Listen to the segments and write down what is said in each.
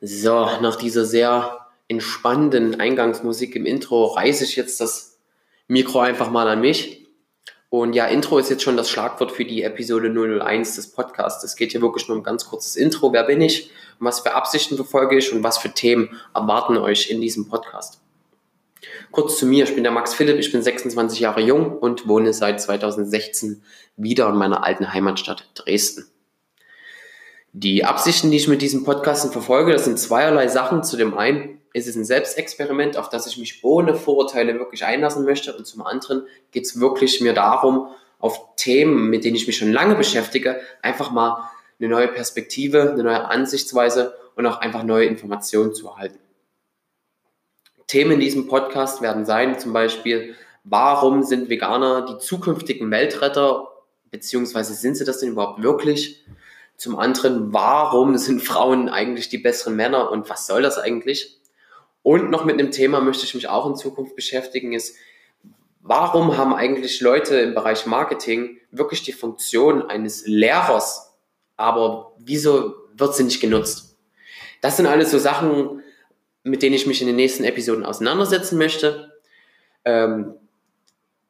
So, nach dieser sehr entspannenden Eingangsmusik im Intro reiße ich jetzt das Mikro einfach mal an mich. Und ja, Intro ist jetzt schon das Schlagwort für die Episode 001 des Podcasts. Es geht hier wirklich nur um ein ganz kurzes Intro. Wer bin ich? Was für Absichten verfolge ich und was für Themen erwarten euch in diesem Podcast? Kurz zu mir, ich bin der Max Philipp, ich bin 26 Jahre jung und wohne seit 2016 wieder in meiner alten Heimatstadt Dresden. Die Absichten, die ich mit diesem Podcast verfolge, das sind zweierlei Sachen. Zu dem einen ist es ein Selbstexperiment, auf das ich mich ohne Vorurteile wirklich einlassen möchte. Und zum anderen geht es wirklich mir darum, auf Themen, mit denen ich mich schon lange beschäftige, einfach mal eine neue Perspektive, eine neue Ansichtsweise und auch einfach neue Informationen zu erhalten. Themen in diesem Podcast werden sein, zum Beispiel, warum sind Veganer die zukünftigen Weltretter, beziehungsweise sind sie das denn überhaupt wirklich? Zum anderen, warum sind Frauen eigentlich die besseren Männer und was soll das eigentlich? Und noch mit einem Thema möchte ich mich auch in Zukunft beschäftigen, ist, warum haben eigentlich Leute im Bereich Marketing wirklich die Funktion eines Lehrers, aber wieso wird sie nicht genutzt? Das sind alles so Sachen, mit denen ich mich in den nächsten Episoden auseinandersetzen möchte. Ähm,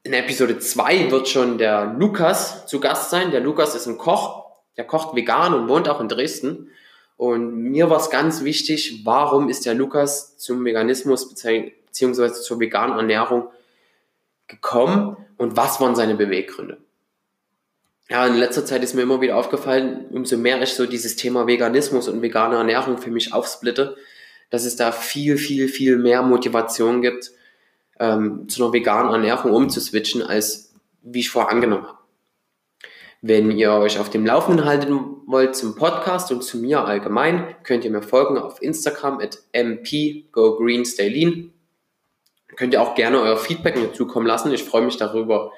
in Episode 2 wird schon der Lukas zu Gast sein. Der Lukas ist ein Koch der kocht vegan und wohnt auch in Dresden. Und mir war es ganz wichtig, warum ist der Lukas zum Veganismus bzw. zur veganen Ernährung gekommen und was waren seine Beweggründe? Ja, in letzter Zeit ist mir immer wieder aufgefallen, umso mehr ich so dieses Thema Veganismus und vegane Ernährung für mich aufsplitte, dass es da viel, viel, viel mehr Motivation gibt, ähm, zu einer veganen Ernährung umzuswitchen, als wie ich vorher angenommen habe. Wenn ihr euch auf dem Laufenden halten wollt zum Podcast und zu mir allgemein, könnt ihr mir folgen auf Instagram at mpgogreenstaylin. Könnt ihr auch gerne euer Feedback mir zukommen lassen. Ich freue mich darüber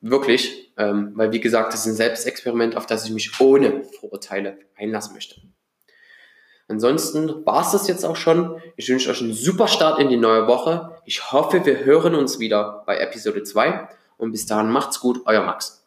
wirklich, ähm, weil wie gesagt, das ist ein Selbstexperiment, auf das ich mich ohne Vorurteile einlassen möchte. Ansonsten war es das jetzt auch schon. Ich wünsche euch einen super Start in die neue Woche. Ich hoffe, wir hören uns wieder bei Episode 2 und bis dahin macht's gut, euer Max.